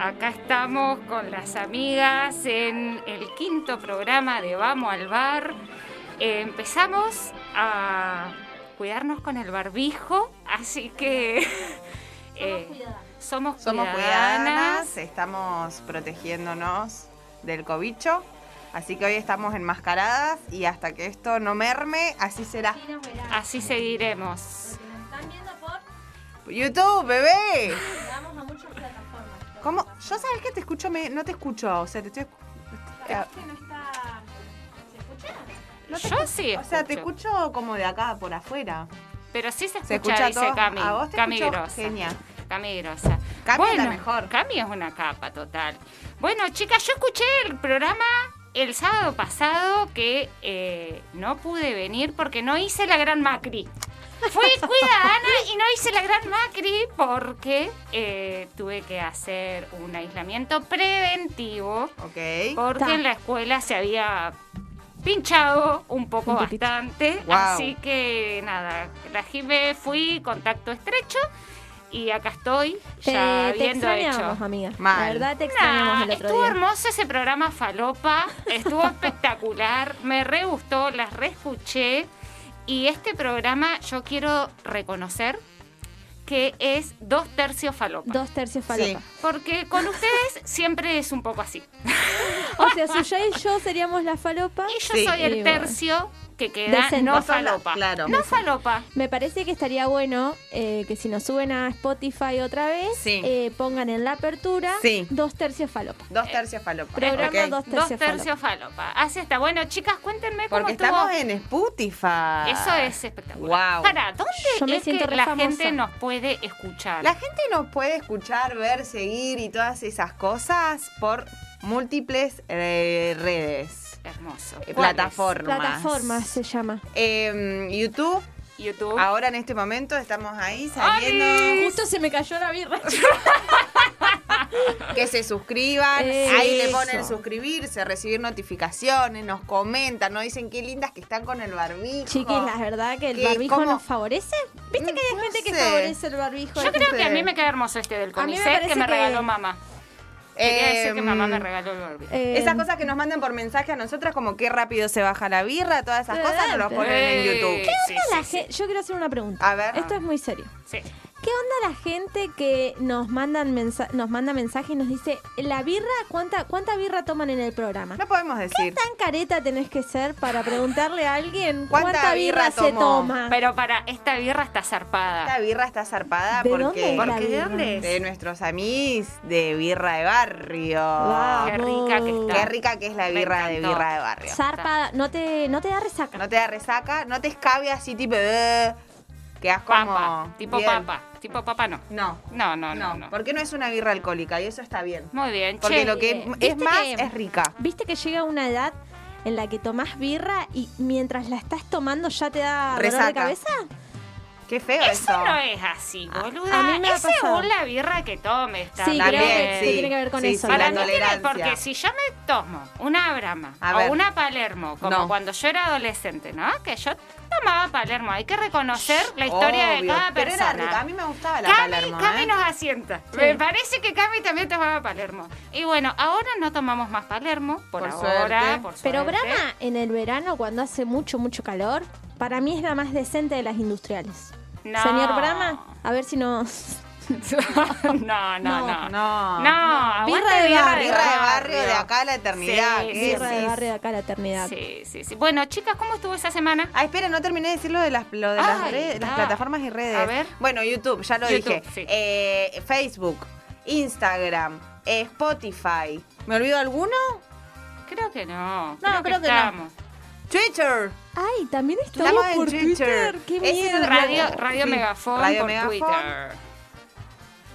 acá estamos con las amigas en el quinto programa de Vamos al Bar. Eh, empezamos a cuidarnos con el barbijo, así que eh, somos Somos cuidadanas. cuidadanas, estamos protegiéndonos del cobicho. Así que hoy estamos enmascaradas y hasta que esto no merme, así será. Así seguiremos. Están viendo por. YouTube, bebé. ¿Cómo? Yo sabes que te escucho, me- no te escucho. O sea, te estoy. Que no está. ¿Se escucha? no te Yo escu- sí O sea, te escucho. escucho como de acá, por afuera. Pero sí se escucha, Se escucha dice todo. Cami. A vos te Cami escucho Grosa. Cami Grosa. Cami es la mejor. Cami es una capa total. Bueno, chicas, yo escuché el programa el sábado pasado que eh, no pude venir porque no hice la gran Macri. Fui cuidadana y no hice la gran Macri porque eh, tuve que hacer un aislamiento preventivo Ok. porque Ta. en la escuela se había pinchado un poco bastante. Wow. Así que nada, la Jime fui contacto estrecho y acá estoy Te, ya te extrañamos, hecho. amiga. Mal. La verdad te extrañamos Nah, el otro estuvo día. hermoso ese programa Falopa, estuvo espectacular, me re gustó, las reescuché y este programa yo quiero reconocer que es dos tercios Falopa. Dos tercios falopa. Porque con ustedes siempre es un poco así. O sea, Suya y yo seríamos la falopa. Y yo Sí. soy el tercio que queda Decente. no falopa. claro. No falopa. Me parece que estaría bueno eh, que si nos suben a Spotify otra vez, Sí. eh, pongan en la apertura Sí. dos tercios falopa. Dos tercios falopa. Programa dos Dos tercios, falopa. Así está. Bueno, chicas, cuéntenme cómo Porque estuvo. estamos en Spotify. Eso es espectacular. Wow. Para, ¿dónde Yo me es siento que la famosa. gente nos puede escuchar? La gente nos puede escuchar, ver, seguir y todas esas cosas por múltiples eh, redes, Hermoso. eh, plataformas. Plataformas se llama. Em, YouTube, YouTube. ahora en este momento estamos ahí saliendo. Justo se me cayó la birra. Que se suscriban, Eso. ahí le ponen suscribirse, recibir notificaciones, nos comentan, nos dicen qué lindas que están con el barbijo. Chiquis, la verdad que el barbijo ¿Cómo? nos favorece. ¿Viste que hay No gente que favorece el barbijo? Yo creo que a mí me queda hermoso este del me CONICET que me que- regaló mamá. Quería decir que Em, mamá me regaló el barbijo. Eh, Esas cosas que nos mandan por mensaje a nosotras, como qué rápido se baja la birra, todas esas cosas, nos las ponen en YouTube. ¿Qué ¿Qué onda la Yo quiero hacer una pregunta. A ver. Esto es muy serio. Sí. ¿Qué onda la gente que nos mandan mensa- nos manda mensaje y nos dice la birra cuánta cuánta birra toman en el programa? No podemos decir. tan careta tenés que ser para preguntarle a alguien ¿Cuánta cuánta, birra, birra se tomó? toma? Pero para, esta birra está zarpada. Esta birra está zarpada ¿De porque, dónde es la porque ¿de birra? dónde es? de nuestros amigos de birra de barrio. Qué rica que está. Qué rica que es la birra de birra de barrio. Zarpada, no te, no te da resaca. No te da resaca, no te escabe así tipo de... Quedas como... Papa. Tipo bien. papa. Tipo papa no. No, No, no, no, no. porque no es una birra alcohólica y eso está bien. Muy bien. Porque che, lo que eh, es ¿viste más que- es rica. Viste que llega una edad en la que tomás birra y mientras la estás tomando ya te da dolor de Resaca. cabeza. Qué feo Eso eso. no es así, boluda. a mí me es según la birra que tomes. Sí, también. creo que, También, que sí. tiene que ver con Sí, eso. sí, Para la mí tiene, porque si yo me tomo una Brahma o una Palermo, como No. cuando yo era adolescente, ¿no? Que yo tomaba Palermo, hay que reconocer la historia de cada pero persona. era rica. A mí me gustaba la Cami, Palermo, Cami ¿eh? nos asienta. Sí. Me parece que Cami también tomaba Palermo. Y bueno, ahora no tomamos más Palermo, por, Por ahora, suerte. por Pero. Brahma en el verano cuando hace mucho, mucho calor, para mí es la más decente de las industriales. No. Señor Brahma, a ver si nos... no, no, no. No. No, aguante Birra de barrio. Birra de barrio de acá a la eternidad. Sí, ¿qué sí, Birra de barrio de acá a la eternidad. Sí, sí, sí. Bueno, chicas, ¿cómo estuvo esa semana? Ah, espera, no terminé de decir lo de las, lo de las, Ay, redes- las ah. plataformas y redes. A ver. Bueno, YouTube, ya lo YouTube, dije. sí. Eh, Facebook, Instagram, eh, Spotify. ¿Me olvido alguno? Creo que no. No, creo que no. estamos. Twitter. Ay, también estamos, Estamos en por Twitter. Twitter. Qué miedo. no- Radio, Radio Sí, Megafon Radio por Megafon. Twitter.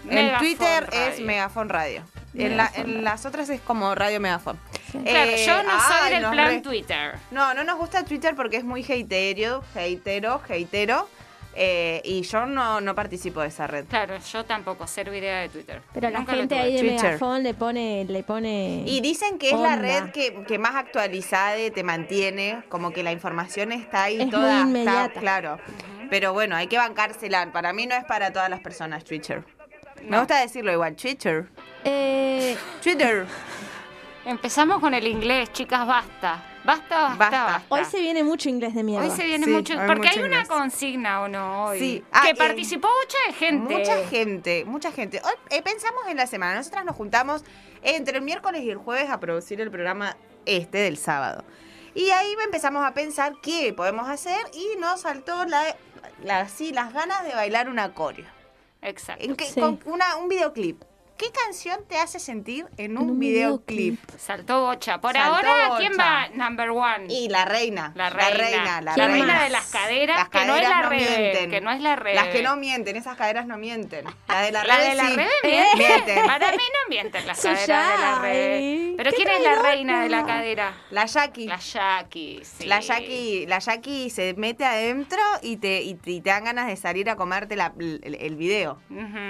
En Twitter es Radio. Megafon Radio. En, la- las otras es como Radio Megafon. Claro, Eh, yo no soy del plan re- Twitter. No, no nos gusta Twitter porque es muy hatero, hatero, hatero. eh, y yo no, no participo de esa red. Claro, yo tampoco, cero idea de Twitter. Pero la Nunca lo gente ahí de Twitter. Megafon le pone, le pone. Y dicen que es la red que, que más actualizada te mantiene, como que la información está ahí Es toda. muy está- claro. Pero bueno, hay que bancársela. Para mí no es para todas las personas Twitter. Me No. gusta decirlo igual, Twitter. Eh, Twitter. Empezamos con el inglés, chicas, basta. Basta, basta, Basta. basta. hoy se viene mucho inglés de mierda. Hoy se viene Sí, mucho. Porque mucho hay una consigna o no hoy. Sí. Ah, que eh, participó mucha gente. Mucha gente, mucha gente. Hoy eh, pensamos en la semana. Nosotras nos juntamos entre el miércoles y el jueves a producir el programa este del sábado. Y ahí empezamos a pensar qué podemos hacer y nos saltó la, la- sí, las ganas de bailar una coreo. Exacto. En que- Sí. con una, un videoclip. ¿Qué canción te hace sentir en un, un videoclip? Saltó bocha. Por Saltó ahora, ¿quién bocha. va number one? Y la reina. La reina. La La reina. reina de las caderas, Las que no es la no Rebe, mienten. que no es la Rebe. Las que no mienten, esas caderas no mienten. La de la, La Rebe de la sí. Rebe Mienten. miente. Para mí no mienten las caderas de la Rebe. Pero ¿quién es la reina de la cadera? La Jackie. La Jackie, sí. La Jackie, la Jackie se mete adentro y te, y, te- y te dan ganas de salir a comerte la- el, el video.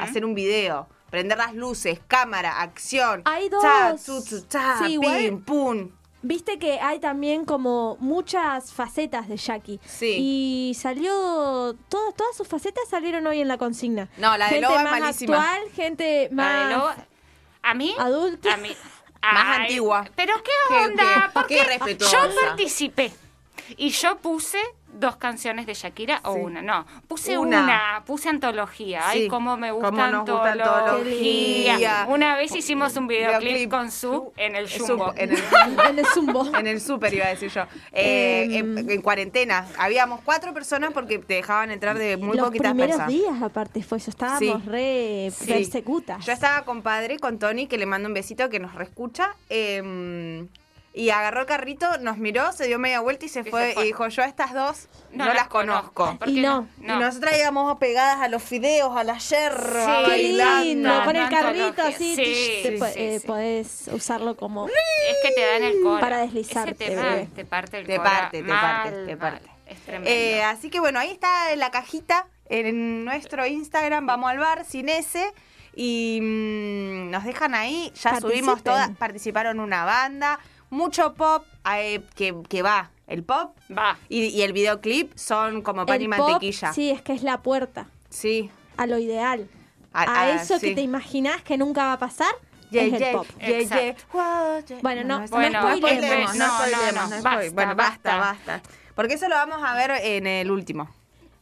Hacer un video. Prender las luces, cámara, acción. Hay dos. Cha, tsu, tsu, cha, Sí, igual- pum. Viste que hay también como muchas facetas de Jackie. Sí. Y salió. Todas, todas sus facetas salieron hoy en la consigna. No, la de gente Loba es más malísima. actual, gente La más. de Loba. A mí. adulta. A mí. Más antigua. Pero qué onda, qué- porque qué respetuosa. yo participé y yo puse dos canciones de Shakira o Sí. una, no, puse Una. una, puse antología. Ay, cómo me gusta Cómo nos gusta antología. antología. Una vez hicimos un videoclip, Videoclip. con su en el Jumbo. en el en el zumbo. En el súper iba a decir yo. Eh, Em. en, en cuarentena. Habíamos cuatro personas porque te dejaban entrar de muy Los poquitas primeros personas. días, aparte, fue eso. Estábamos Sí. re Sí. persecutas. Yo estaba con padre, con Tony, que le mando un besito que nos reescucha. eh, y agarró el carrito, nos miró, se dio media vuelta y se, Y fue, se fue. Y dijo, yo a estas dos no, las conozco. ¿Por Y no. Y nosotras íbamos pegadas a los fideos, a la yerba, Sí. Qué bailando. lindo, con el carrito así. Sí, te sí, po- sí, eh, sí. Podés usarlo como. Es que te dan el cora. Para deslizarte, tema bebé. te parte el Te cora parte, te mal, parte, te parte. Es tremendo. Eh, así que bueno, ahí está la cajita en nuestro Instagram, vamos al bar sin ese. Y mm, nos dejan ahí, ya Participen. subimos todas, participaron una banda, mucho pop eh, que, que va, el pop Va. y, y el videoclip son como pan y pop, mantequilla. sí, es que es la puerta Sí. a lo ideal. A- A, a- eso sí. que te imaginás que nunca va a pasar, Yeah, es el yeah, pop. yeah. Bueno, no, bueno, no spoilemos. spoilemos, no No, no, spoilemos, no, no basta, Bueno, basta, basta. basta. Porque eso lo vamos a ver en el último.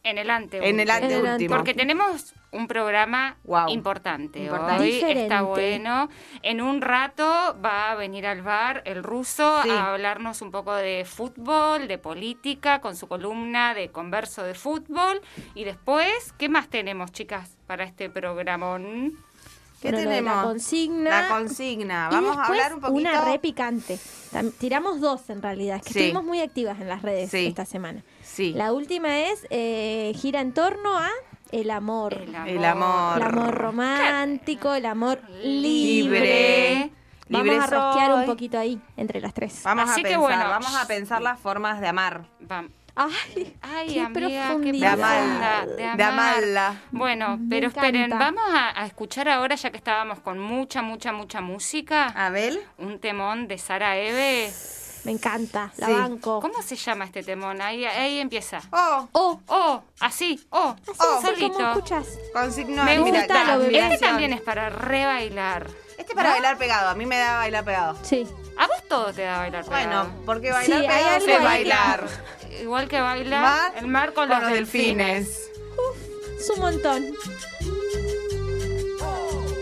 En el ante. En el En el anteúltimo. Porque tenemos un programa Wow. importante. Importante. Hoy Diferente. está bueno. En un rato va a venir al bar el ruso Sí. a hablarnos un poco de fútbol, de política, con su columna de converso de fútbol. Y después, ¿qué más tenemos, chicas, para este programón? ¿Qué Bueno, tenemos? La consigna. La consigna. Y Vamos a hablar un poquito. Una re picante. Tiramos dos en realidad, es que Sí. estuvimos muy activas en las redes Sí. esta semana. Sí. La última es eh, gira en torno a el amor. El amor. El amor. El amor romántico, el amor libre. Libre. Vamos Libre a rosquear un poquito ahí, entre las tres. Vamos Así a que pensar, bueno. vamos a pensar las formas de amar. Va- Ay, Ay, qué amiga, qué profundidad. De amarla, de de amar. amarla. Bueno, Me pero esperen, encanta. vamos a, a escuchar ahora, ya que estábamos con mucha, mucha, mucha música, Abel. un temón de Sara Eve. Me encanta, la Sí. banco. ¿Cómo se llama este temón? Ahí, ahí empieza. Oh, Oh, Oh, así, oh, así, Oh. solito. escuchas. con signo Me gusta, lo bebé. Este también es para rebailar. Este es para bailar pegado. A mí me da bailar pegado. Sí. A vos todo te da bailar pegado. Bueno, porque bailar Sí, pegado es bailar. Igual que bailar Mar el mar con, con los delfines. Es un montón.